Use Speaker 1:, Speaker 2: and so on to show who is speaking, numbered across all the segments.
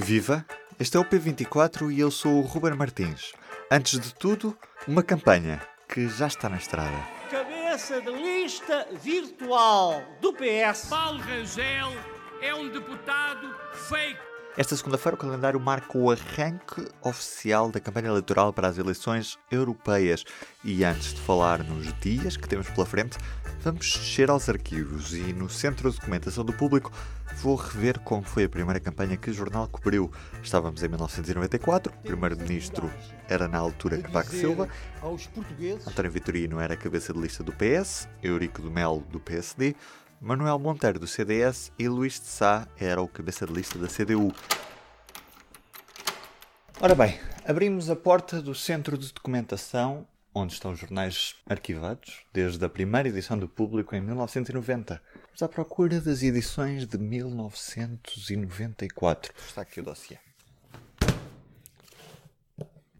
Speaker 1: Viva! Este é o P24 e eu sou o Ruben Martins. Antes de tudo, uma campanha que já está na estrada.
Speaker 2: Cabeça de lista virtual do PS.
Speaker 3: Paulo Rangel é um deputado fake.
Speaker 1: Esta segunda-feira o calendário marca o arranque oficial da campanha eleitoral para as eleições europeias. E antes de falar nos dias que temos pela frente, vamos descer aos arquivos e no Centro de Documentação do Público vou rever como foi a primeira campanha que o jornal cobriu. Estávamos em 1994, o primeiro-ministro era na altura Cavaco Silva, António Vitorino era cabeça de lista do PS, Eurico do Melo do PSD, Manuel Monteiro do CDS e Luís de Sá era o cabeça de lista da CDU. Ora bem, abrimos a porta do centro de documentação onde estão os jornais arquivados desde a primeira edição do Público em 1990. Vamos à procura das edições de 1994. Está aqui o dossiê.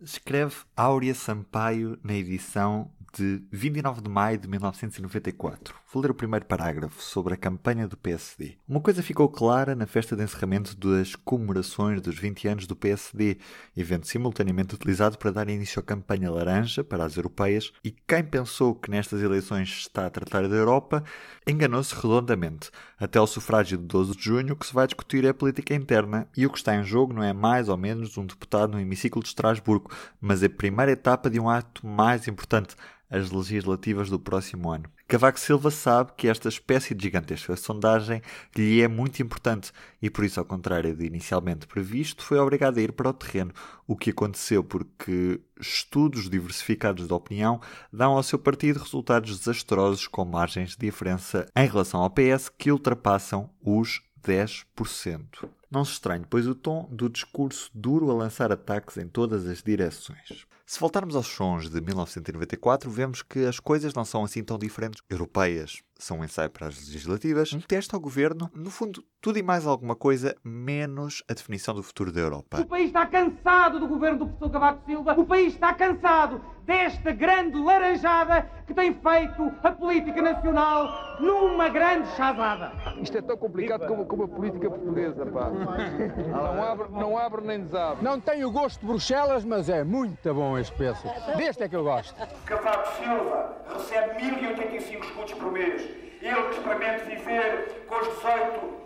Speaker 1: Escreve Áurea Sampaio na edição de 29 de maio de 1994. Vou ler o primeiro parágrafo sobre a campanha do PSD. Uma coisa ficou clara na festa de encerramento das comemorações dos 20 anos do PSD, evento simultaneamente utilizado para dar início à campanha laranja para as europeias, e quem pensou que nestas eleições está a tratar da Europa, enganou-se redondamente. Até ao sufrágio de 12 de junho, o que se vai discutir é a política interna, e o que está em jogo não é mais ou menos um deputado no hemiciclo de Estrasburgo, mas a primeira etapa de um ato mais importante, as legislativas do próximo ano. Cavaco Silva sabe que esta espécie de gigantesca sondagem lhe é muito importante e, por isso, ao contrário de inicialmente previsto, foi obrigado a ir para o terreno, o que aconteceu porque estudos diversificados de opinião dão ao seu partido resultados desastrosos com margens de diferença em relação ao PS que ultrapassam os 10%. Não se estranhe, pois o tom do discurso duro a lançar ataques em todas as direções. Se voltarmos aos sons de 1994, vemos que as coisas não são assim tão diferentes. Europeias são um ensaio para as legislativas, um teste ao governo, no fundo, tudo e mais alguma coisa, menos a definição do futuro da Europa.
Speaker 4: O país está cansado do governo do professor Cavaco Silva, o país está cansado desta grande laranjada que tem feito a política nacional numa grande chazada.
Speaker 5: Isto é tão complicado como, como a política portuguesa, pá. Não abre, não abre nem desabre.
Speaker 6: Não tem o gosto de Bruxelas, mas é muito bom este peço. Deste é que eu gosto.
Speaker 7: Cavaco Silva recebe 1085 escudos por mês. Ele que experimenta viver com os 18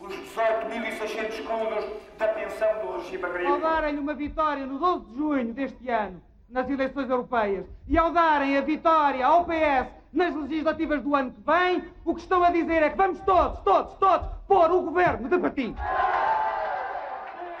Speaker 7: os 18.600 escudos da pensão do regime
Speaker 4: Ao
Speaker 7: agrícola.
Speaker 4: darem uma vitória no 12 de junho deste ano, nas eleições europeias, e ao darem a vitória ao PS nas legislativas do ano que vem, o que estão a dizer é que vamos todos, todos, todos, pôr o governo de partido.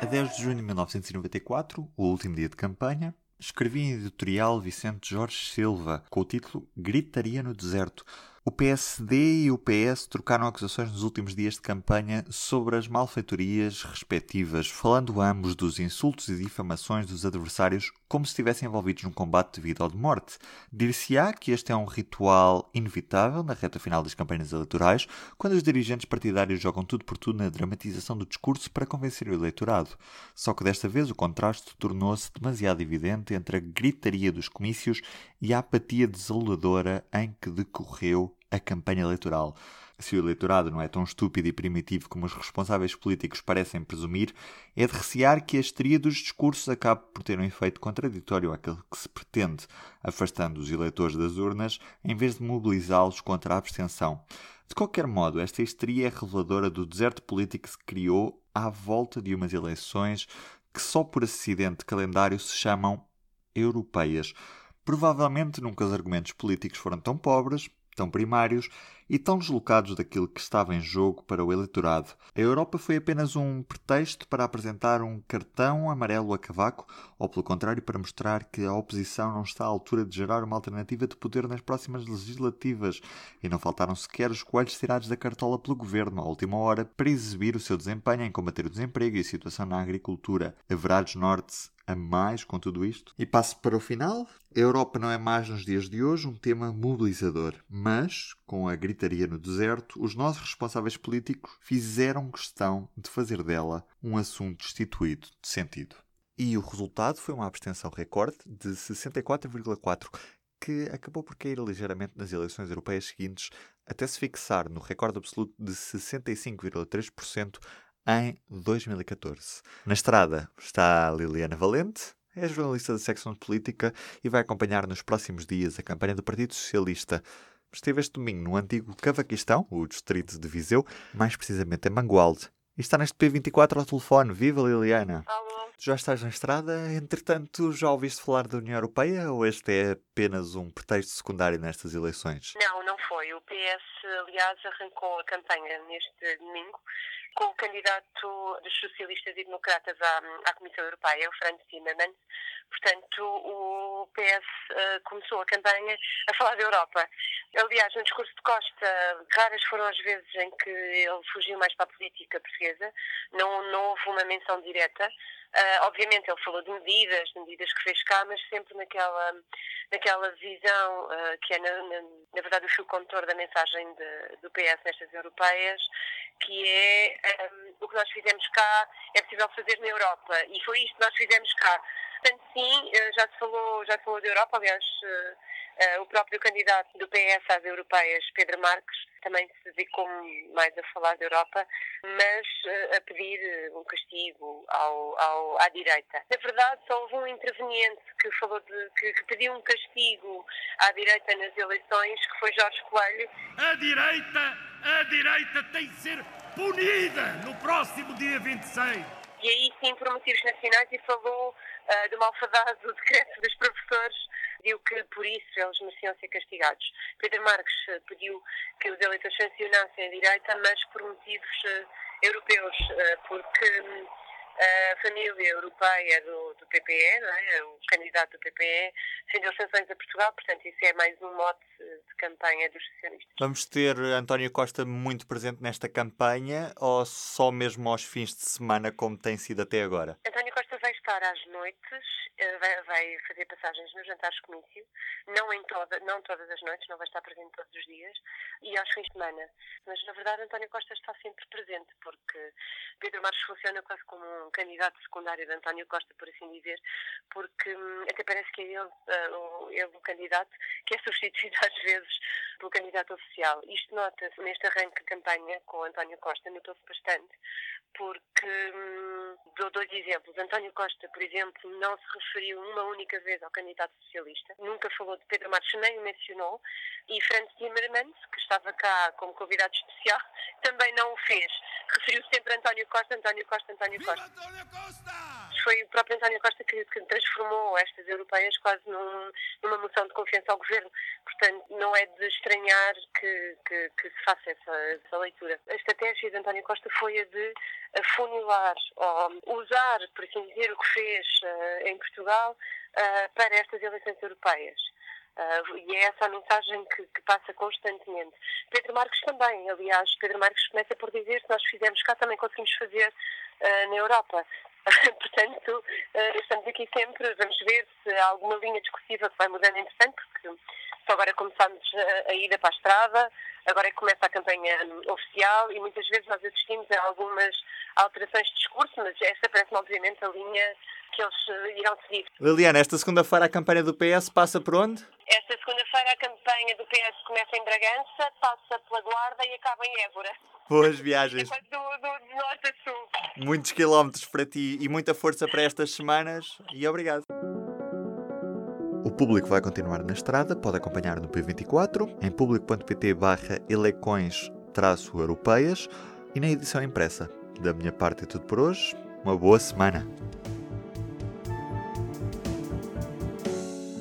Speaker 1: A 10 de junho de 1994, o último dia de campanha, escrevi em editorial Vicente Jorge Silva com o título Gritaria no Deserto. O PSD e o PS trocaram acusações nos últimos dias de campanha sobre as malfeitorias respectivas, falando ambos dos insultos e difamações dos adversários como se estivessem envolvidos num combate de vida ou de morte. Dir-se-á que este é um ritual inevitável na reta final das campanhas eleitorais, quando os dirigentes partidários jogam tudo por tudo na dramatização do discurso para convencer o eleitorado. Só que desta vez o contraste tornou-se demasiado evidente entre a gritaria dos comícios e a apatia desoladora em que decorreu a campanha eleitoral. Se o eleitorado não é tão estúpido e primitivo como os responsáveis políticos parecem presumir, é de recear que a histeria dos discursos acabe por ter um efeito contraditório àquele que se pretende, afastando os eleitores das urnas em vez de mobilizá-los contra a abstenção. De qualquer modo, esta histeria é reveladora do deserto político que se criou à volta de umas eleições que só por acidente de calendário se chamam europeias. Provavelmente nunca os argumentos políticos foram tão pobres, tão primários e tão deslocados daquilo que estava em jogo para o eleitorado. A Europa foi apenas um pretexto para apresentar um cartão amarelo a Cavaco, ou pelo contrário, para mostrar que a oposição não está à altura de gerar uma alternativa de poder nas próximas legislativas, e não faltaram sequer os coelhos tirados da cartola pelo governo à última hora para exibir o seu desempenho em combater o desemprego e a situação na agricultura. Haverá desnorte a mais com tudo isto? E passo para o final. A Europa não é mais nos dias de hoje um tema mobilizador, mas, com a gritaria no deserto, os nossos responsáveis políticos fizeram questão de fazer dela um assunto destituído de sentido. E o resultado foi uma abstenção recorde de 64,4%, que acabou por cair ligeiramente nas eleições europeias seguintes, até se fixar no recorde absoluto de 65,3% em 2014. Na estrada está a Liliana Valente, é jornalista da secção de política e vai acompanhar nos próximos dias a campanha do Partido Socialista. Esteve este domingo no antigo Cavaquistão, o distrito de Viseu, mais precisamente em Mangualde. E está neste P24 ao telefone. Viva Liliana!
Speaker 8: Alô?
Speaker 1: Tu já estás na estrada, entretanto, já ouviste falar da União Europeia ou este é apenas um pretexto secundário nestas eleições?
Speaker 8: Não, não foi. O PS, aliás, arrancou a campanha neste domingo com o candidato dos socialistas e democratas à, à Comissão Europeia, o Franz Timmermans. Portanto, o PS uh, começou a campanha a falar da Europa. Aliás, no discurso de Costa, raras foram as vezes em que ele fugiu mais para a política portuguesa. Não, não houve uma menção direta. Uh, obviamente, ele falou de medidas, de medidas que fez cá, mas sempre naquela, naquela visão uh, que é, na, na, na, verdade, o fio condutor da mensagem de, do PS nestas europeias, que é um, o que nós fizemos cá é possível fazer na Europa. E foi isto que nós fizemos cá. Portanto, sim, uh, já se falou, já se falou da Europa, aliás, o próprio candidato do PS às europeias, Pedro Marques, também se dedicou mais a falar da Europa, mas a pedir um castigo ao, ao, à direita. Na verdade, só houve um interveniente que falou de, que, que, pediu um castigo à direita nas eleições, que foi Jorge Coelho.
Speaker 3: A direita, a direita tem de ser punida no próximo dia 26.
Speaker 8: E aí sim, por motivos nacionais, e falou uh, do malfadado decreto dos professores pediu que, por isso, eles mereciam ser castigados. Pedro Marques eh, pediu que os eleitores sancionassem a direita, mas por motivos uh, europeus, uh, porque hum, a família europeia do, do PPE, é? o candidato do PPE, defendeu sanções a Portugal, portanto, isso é mais um mote de campanha dos socialistas.
Speaker 1: Vamos ter António Costa muito presente nesta campanha ou só mesmo aos fins de semana, como tem sido até agora?
Speaker 8: António Costa vai estar às noites, eh, vai, vai fazer passagens nos jantares comício, não, em toda, não todas as noites, não vai estar presente todos os dias, e aos fins de semana. Mas, na verdade, António Costa está sempre presente, porque Pedro Marques funciona quase como um candidato secundário de António Costa, por assim dizer, porque hum, até parece que é ele, uh, ele o candidato que é substituído às vezes pelo candidato oficial. Isto nota-se neste arranque de campanha com António Costa, notou-se bastante, porque hum, dou dois exemplos. António Costa, por exemplo, não se referiu uma única vez ao candidato socialista, nunca falou de Pedro Marques, nem o mencionou, e Franz Timmermans, que estava cá como convidado especial, também não o fez. Referiu sempre a António Costa, António Costa, António Costa.
Speaker 3: António Costa!
Speaker 8: Foi o próprio António Costa que, que transformou estas europeias quase num, numa moção de confiança ao governo. Portanto, não é de estranhar que, que, que se faça essa, essa, leitura. A estratégia de António Costa foi a de afunilar, ou usar, por assim dizer, o que fez uh, em Portugal uh, para estas eleições europeias. Uh, e é essa a mensagem que, que, passa constantemente. Pedro Marques também, aliás, Pedro Marques começa por dizer se nós fizermos cá também conseguimos fazer uh, na Europa. Portanto, uh, estamos aqui sempre, vamos ver se há alguma linha discursiva que vai mudando interessante, porque só agora começamos a, a ida para a estrada, agora é que começa a campanha oficial e muitas vezes nós assistimos a algumas alterações de discurso, mas esta parece-me obviamente a linha que eles irão seguir.
Speaker 1: Liliana, esta segunda-feira a campanha do PS passa por onde?
Speaker 8: Esta segunda-feira a campanha do PS começa em Bragança, passa pela Guarda e acaba em Évora.
Speaker 1: Boas viagens.
Speaker 8: do, do, do norte a sul.
Speaker 1: Muitos quilómetros para ti e muita força para estas semanas e obrigado. O público vai continuar na estrada, pode acompanhar no P24, em público.pt barra eleições-europeias e na edição impressa. Da minha parte é tudo por hoje. Uma boa semana.